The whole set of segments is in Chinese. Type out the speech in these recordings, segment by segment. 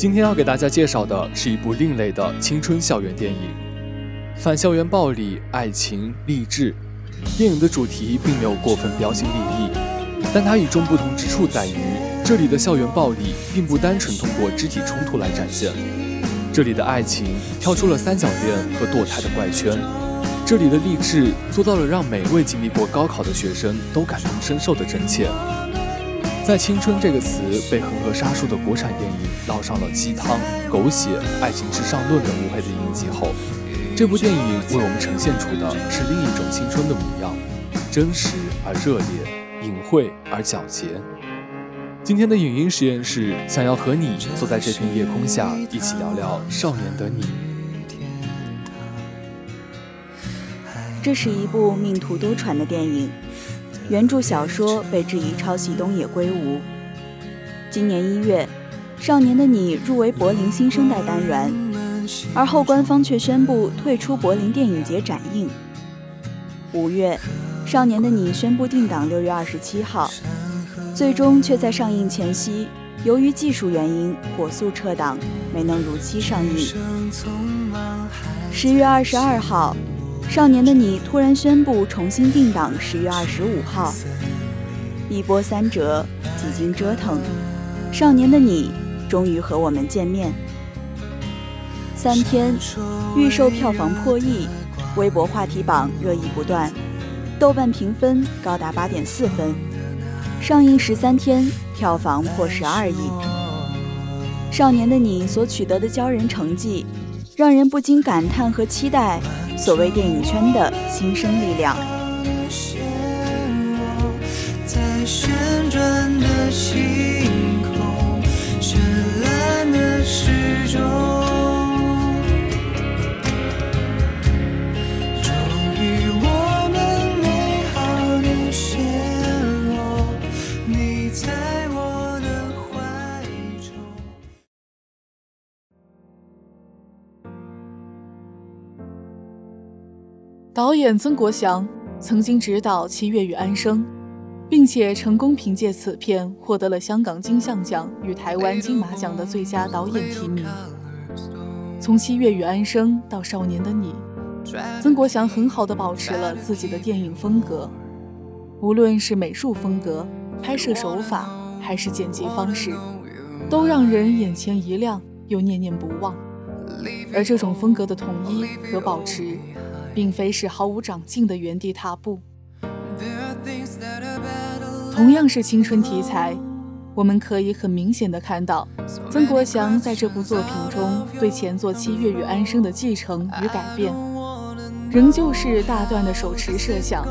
今天要给大家介绍的是一部另类的青春校园电影，反校园暴力、爱情、励志。电影的主题并没有过分标新立异，但它与众不同之处在于，这里的校园暴力并不单纯通过肢体冲突来展现，这里的爱情跳出了三角恋和堕胎的怪圈，这里的励志做到了让每位经历过高考的学生都感同身受的真切。在“青春”这个词被恒河沙数的国产电影烙上了鸡汤、狗血、爱情至上论的无配的印记后。这部电影为我们呈现出的是另一种青春的模样，真实而热烈，隐晦而皎洁。今天的影音实验室想要和你坐在这片夜空下，一起聊聊少年的你。这是一部命途多舛的电影，原著小说被质疑抄袭东野圭吾。今年一月，《少年的你》入围柏林新生代单元。而后，官方却宣布退出柏林电影节展映。五月，《少年的你》宣布定档六月二十七号，最终却在上映前夕，由于技术原因火速撤档，没能如期上映。十月二十二号，《少年的你》突然宣布重新定档十月二十五号。一波三折，几经折腾，《少年的你》终于和我们见面。三天，预售票房破亿，微博话题榜热议不断，豆瓣评分高达八点四分。上映十三天，票房破十二亿。少年的你所取得的骄人成绩，让人不禁感叹和期待所谓电影圈的新生力量。在旋转的星空，绚烂的时钟。导演曾国祥曾经执导《七月与安生》，并且成功凭借此片获得了香港金像奖与台湾金马奖的最佳导演提名。从《七月与安生》到《少年的你》，曾国祥很好的保持了自己的电影风格，无论是美术风格、拍摄手法，还是剪辑方式，都让人眼前一亮又念念不忘。而这种风格的统一和保持。并非是毫无长进的原地踏步。同样是青春题材，我们可以很明显的看到，曾国祥在这部作品中对前作《七月与安生》的继承与改变，仍旧是大段的手持摄像，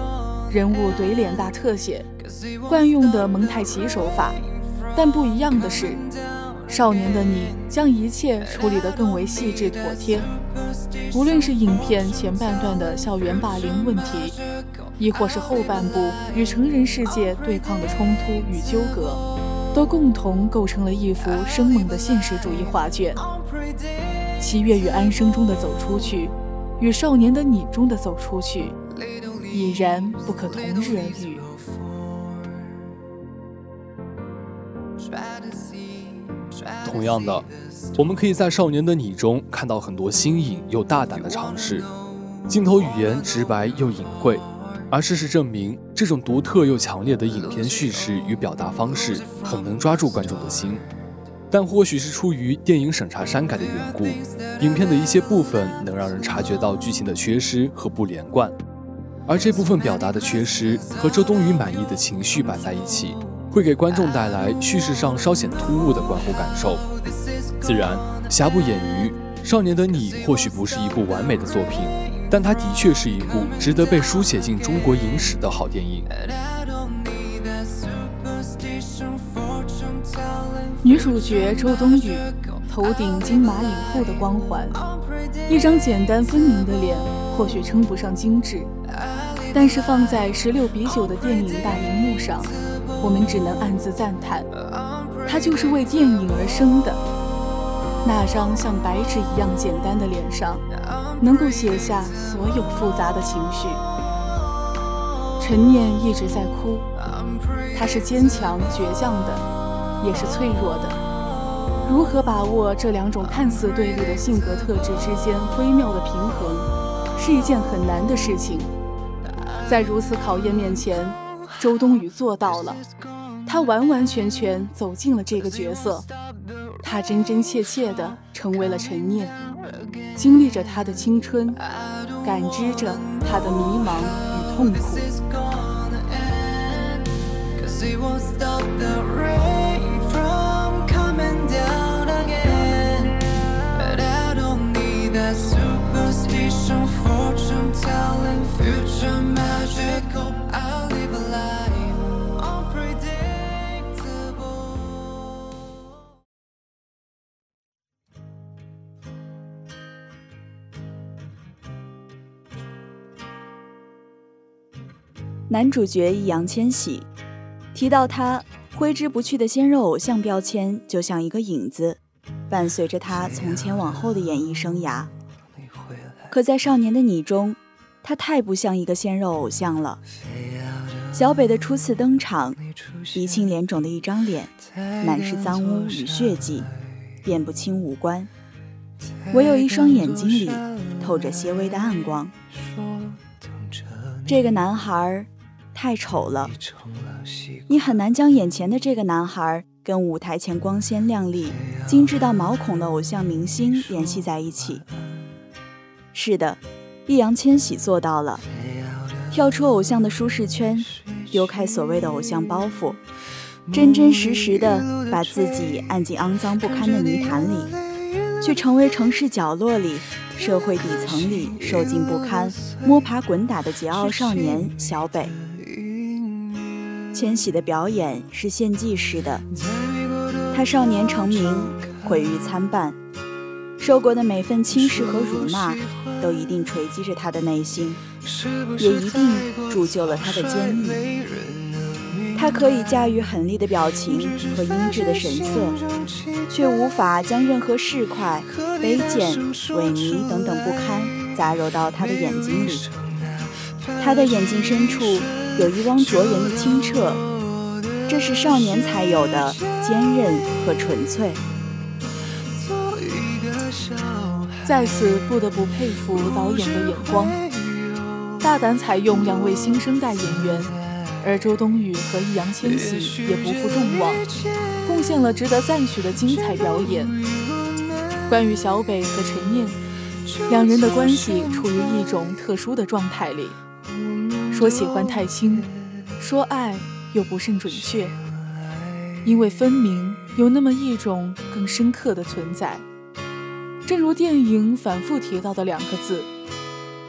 人物怼脸大特写，惯用的蒙太奇手法。但不一样的是，少年的你将一切处理得更为细致妥帖。无论是影片前半段的校园霸凌问题，亦或是后半部与成人世界对抗的冲突与纠葛，都共同构成了一幅生猛的现实主义画卷。七月与安生中的走出去，与少年的你中的走出去，已然不可同日而语。同样的。我们可以在《少年的你》中看到很多新颖又大胆的尝试，镜头语言直白又隐晦，而事实证明，这种独特又强烈的影片叙事与表达方式很能抓住观众的心。但或许是出于电影审查删改的缘故，影片的一些部分能让人察觉到剧情的缺失和不连贯。而这部分表达的缺失和周冬雨满意的情绪摆在一起，会给观众带来叙事上稍显突兀的观后感受。自然，瑕不掩瑜，《少年的你》或许不是一部完美的作品，但它的确是一部值得被书写进中国影史的好电影。女主角周冬雨头顶金马影后的光环，一张简单分明的脸，或许称不上精致，但是放在十六比九的电影大荧幕上，我们只能暗自赞叹，她就是为电影而生的。那张像白纸一样简单的脸上，能够写下所有复杂的情绪。陈念一直在哭，她是坚强倔强的。也是脆弱的。如何把握这两种看似对立的性格特质之间微妙的平衡，是一件很难的事情。在如此考验面前，周冬雨做到了。她完完全全走进了这个角色，她真真切切的成为了陈念，经历着她的青春，感知着她的迷茫与痛苦。男主角易烊千玺提到他挥之不去的鲜肉偶像标签，就像一个影子，伴随着他从前往后的演艺生涯。可在《少年的你》中，他太不像一个鲜肉偶像了。小北的初次登场，鼻青脸肿的一张脸，满是脏污与血迹，辨不清五官，唯有一双眼睛里透着些微的暗光。这个男孩。太丑了，你很难将眼前的这个男孩跟舞台前光鲜亮丽、精致到毛孔的偶像明星联系在一起。是的，易烊千玺做到了，跳出偶像的舒适圈，丢开所谓的偶像包袱，真真实实的把自己按进肮脏不堪的泥潭里，却成为城市角落里、社会底层里受尽不堪、摸爬滚打的桀骜少年小北。千玺的表演是献祭式的，他少年成名，毁誉参半，受过的每份轻视和辱骂，都一定锤击着他的内心，也一定铸就了他的坚毅。他可以驾驭狠厉的表情和阴鸷的神色，却无法将任何市侩、卑贱、萎靡等等不堪杂糅到他的眼睛里。他的眼睛深处。有一汪灼人的清澈，这是少年才有的坚韧和纯粹。在此不得不佩服导演的眼光，大胆采用两位新生代演员，而周冬雨和易烊千玺也不负众望，贡献了值得赞许的精彩表演。关于小北和陈念，两人的关系处于一种特殊的状态里。说喜欢太轻，说爱又不甚准确，因为分明有那么一种更深刻的存在。正如电影反复提到的两个字：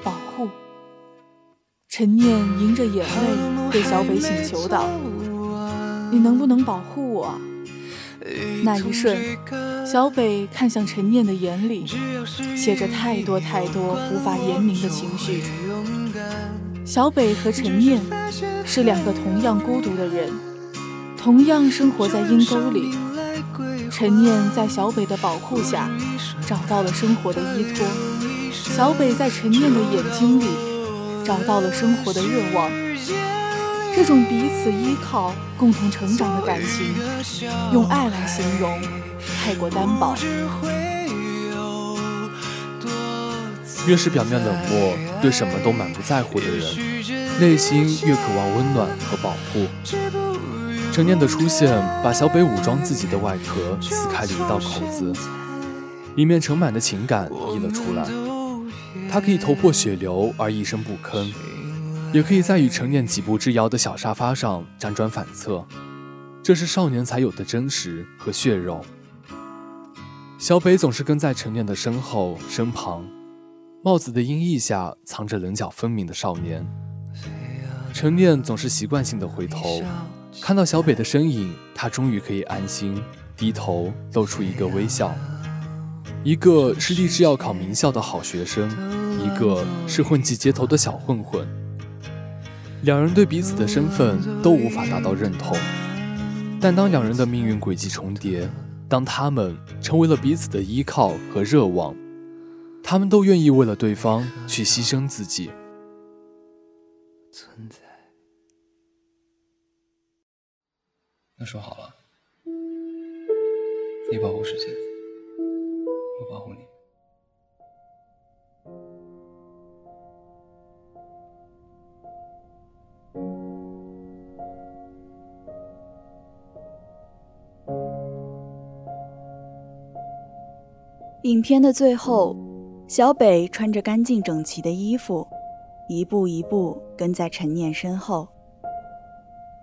保护。陈念迎着眼泪对小北请求道：“你能不能保护我？”那一瞬，小北看向陈念的眼里，写着太多太多无法言明的情绪。小北和陈念是两个同样孤独的人，同样生活在阴沟里。陈念在小北的保护下找到了生活的依托，小北在陈念的眼睛里找到了生活的热望。这种彼此依靠、共同成长的感情，用爱来形容太过单薄。越是表面冷漠、对什么都满不在乎的人，内心越渴望温暖和保护。陈念的出现，把小北武装自己的外壳撕开了一道口子，里面盛满的情感溢了出来。他可以头破血流而一声不吭，也可以在与陈念几步之遥的小沙发上辗转反侧。这是少年才有的真实和血肉。小北总是跟在陈念的身后身旁，帽子的阴翳下藏着棱角分明的少年。陈念总是习惯性的回头，看到小北的身影，他终于可以安心低头，露出一个微笑。一个是立志要考名校的好学生，一个是混迹街头的小混混。两人对彼此的身份都无法达到认同，但当两人的命运轨迹重叠。当他们成为了彼此的依靠和热望，他们都愿意为了对方去牺牲自己。存在。那说好了，你保护世界，我保护你。影片的最后，小北穿着干净整齐的衣服，一步一步跟在陈念身后。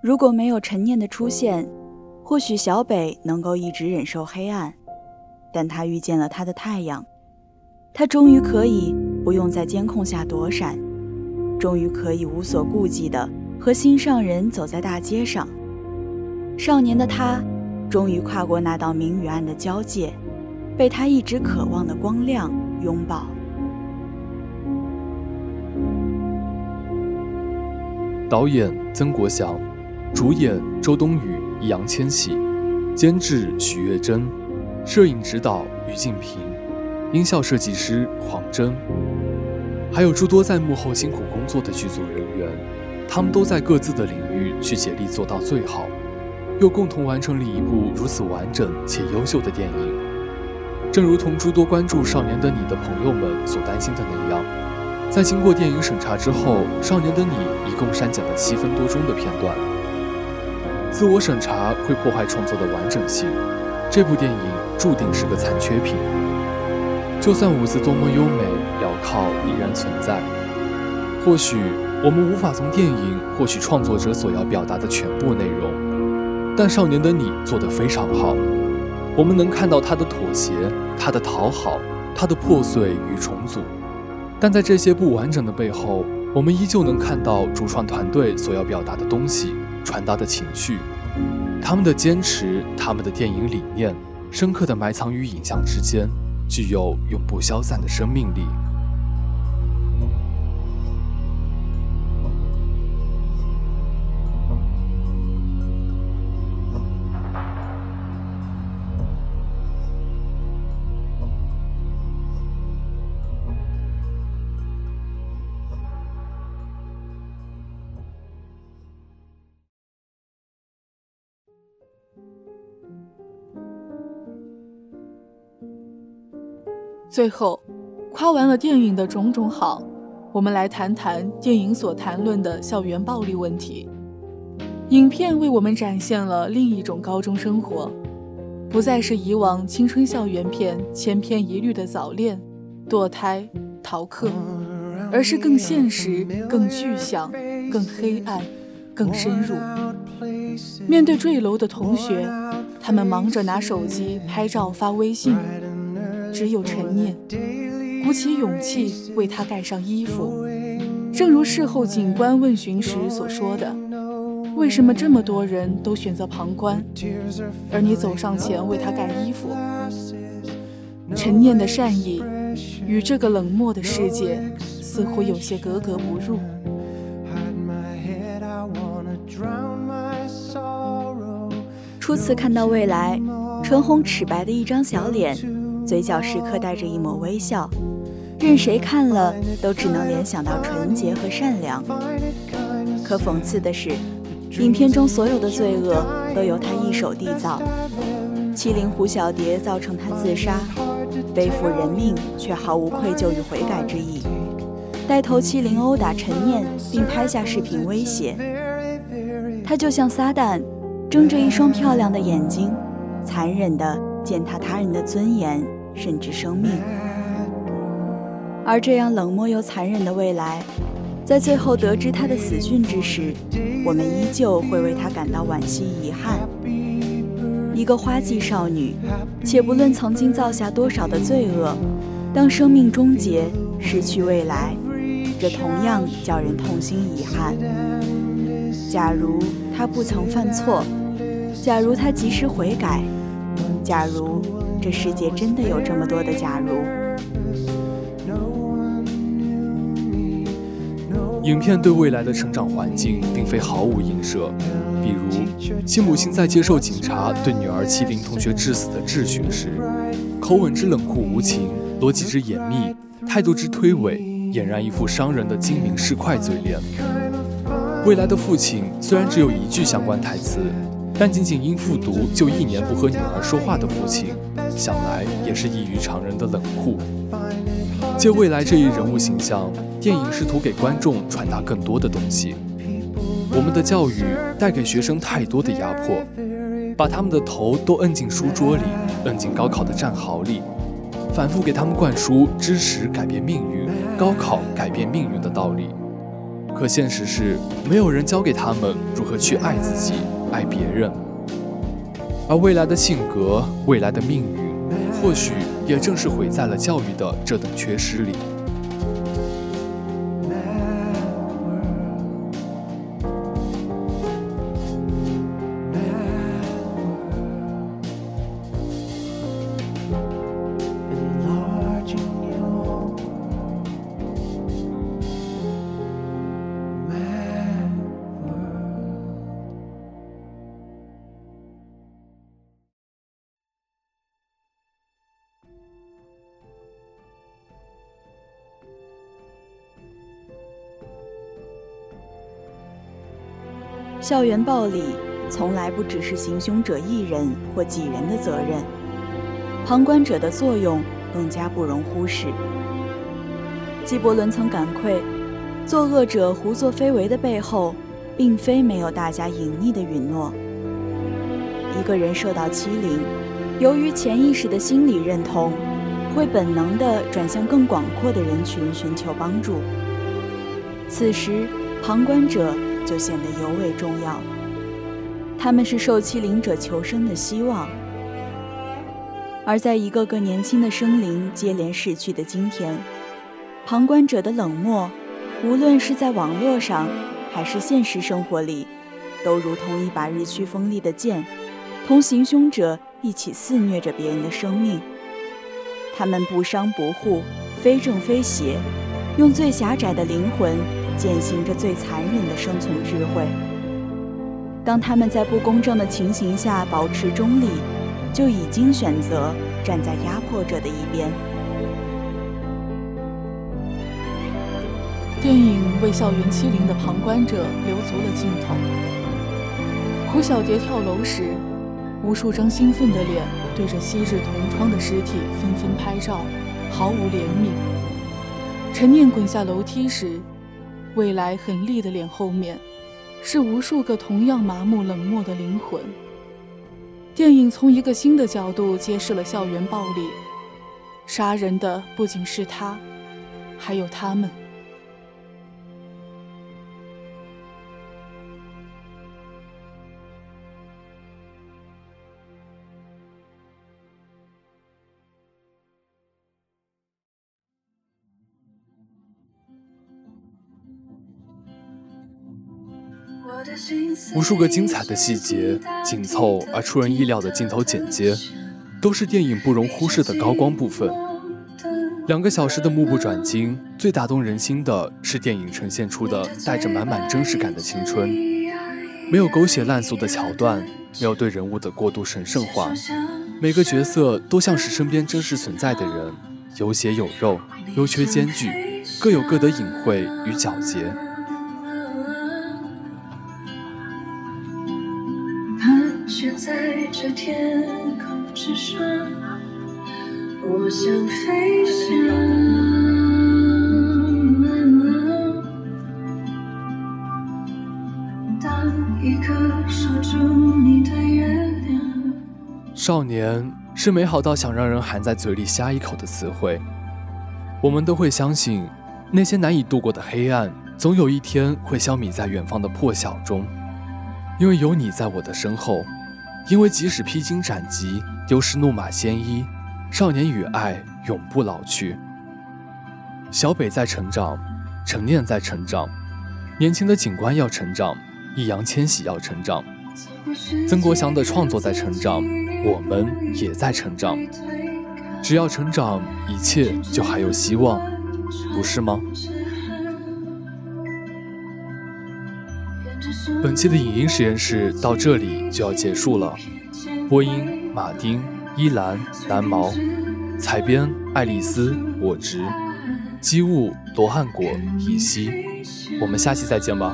如果没有陈念的出现，或许小北能够一直忍受黑暗，但他遇见了他的太阳，他终于可以不用在监控下躲闪，终于可以无所顾忌的和心上人走在大街上。少年的他，终于跨过那道明与暗的交界。被他一直渴望的光亮拥抱。导演曾国祥，主演周冬雨、易烊千玺，监制许月珍，摄影指导于静平，音效设计师黄征，还有诸多在幕后辛苦工作的剧组人员，他们都在各自的领域去竭力做到最好，又共同完成了一部如此完整且优秀的电影。正如同诸多关注《少年的你》的朋友们所担心的那样，在经过电影审查之后，《少年的你》一共删减了七分多钟的片段。自我审查会破坏创作的完整性，这部电影注定是个残缺品。就算舞姿多么优美镣铐依然存在，或许我们无法从电影获取创作者所要表达的全部内容，但《少年的你》做得非常好。我们能看到他的妥协，他的讨好，他的破碎与重组，但在这些不完整的背后，我们依旧能看到主创团队所要表达的东西，传达的情绪，他们的坚持，他们的电影理念，深刻的埋藏于影像之间，具有永不消散的生命力。最后，夸完了电影的种种好，我们来谈谈电影所谈论的校园暴力问题。影片为我们展现了另一种高中生活，不再是以往青春校园片千篇一律的早恋、堕胎、逃课，而是更现实、更具象、更黑暗、更深入。面对坠楼的同学，他们忙着拿手机拍照发微信。只有陈念鼓起勇气为他盖上衣服，正如事后警官问询时所说的：“为什么这么多人都选择旁观，而你走上前为他盖衣服？”陈念的善意与这个冷漠的世界似乎有些格格不入。初次看到未来，唇红齿白的一张小脸。嘴角时刻带着一抹微笑，任谁看了都只能联想到纯洁和善良。可讽刺的是，影片中所有的罪恶都由他一手缔造：欺凌胡小蝶造成他自杀，背负人命却毫无愧疚与悔改之意，带头欺凌殴打陈念，并拍下视频威胁。他就像撒旦，睁着一双漂亮的眼睛，残忍地践踏他人的尊严，甚至生命。而这样冷漠又残忍的未来，在最后得知他的死讯之时，我们依旧会为他感到惋惜遗憾。一个花季少女，且不论曾经造下多少的罪恶，当生命终结，失去未来，这同样叫人痛心遗憾。假如她不曾犯错，假如她及时悔改，假如这世界真的有这么多的假如。影片对未来的成长环境并非毫无映射，比如其母亲在接受警察对女儿欺凌同学致死的质询时，口吻之冷酷无情，逻辑之严密，态度之推诿，俨然一副商人的精明市侩嘴脸。未来的父亲虽然只有一句相关台词，但仅仅因复读就一年不和女儿说话的父亲，想来也是异于常人的冷酷。借未来这一人物形象。电影试图给观众传达更多的东西。我们的教育带给学生太多的压迫，把他们的头都摁进书桌里，摁进高考的战壕里，反复给他们灌输知识改变命运、高考改变命运的道理。可现实是，没有人教给他们如何去爱自己、爱别人。而未来的性格、未来的命运，或许也正是毁在了教育的这等缺失里。校园暴力从来不只是行凶者一人或几人的责任，旁观者的作用更加不容忽视。纪伯伦曾感慨，作恶者胡作非为的背后，并非没有大家隐匿的允诺。一个人受到欺凌，由于潜意识的心理认同，会本能地转向更广阔的人群寻求帮助。此时，旁观者。就显得尤为重要。他们是受欺凌者求生的希望，而在一个个年轻的生灵接连逝去的今天，旁观者的冷漠，无论是在网络上还是现实生活里，都如同一把日趋锋利的剑，同行凶者一起肆虐着别人的生命。他们不伤不护，非正非邪，用最狭窄的灵魂。践行着最残忍的生存智慧。当他们在不公正的情形下保持中立，就已经选择站在压迫者的一边。电影为校园欺凌的旁观者留足了镜头。胡小蝶跳楼时，无数张兴奋的脸对着昔日同窗的尸体纷纷拍照，毫无怜悯。陈念滚下楼梯时。未来很立的脸后面，是无数个同样麻木冷漠的灵魂。电影从一个新的角度揭示了校园暴力，杀人的不仅是他，还有他们。无数个精彩的细节，紧凑而出人意料的镜头剪接，都是电影不容忽视的高光部分。两个小时的目不转睛，最打动人心的是电影呈现出的带着满满真实感的青春，没有狗血烂俗的桥段，没有对人物的过度神圣化，每个角色都像是身边真实存在的人，有血有肉，优缺兼具，各有各的隐晦与皎洁。在天空之上，我想飞翔。少年是美好到想让人含在嘴里呷一口的词汇。我们都会相信，那些难以度过的黑暗，总有一天会消弭在远方的破晓中。因为有你在我的身后，因为即使披荆斩棘，丢失怒马鲜衣，少年与爱永不老去。小北在成长，陈念在成长，年轻的警官要成长，易烊千玺要成长，曾国祥的创作在成长。我们也在成长，只要成长，一切就还有希望，不是吗？本期的影音实验室到这里就要结束了。播音：马丁、依兰、蓝毛；采编：爱丽丝、我执；机务：罗汉果、尹西。我们下期再见吧。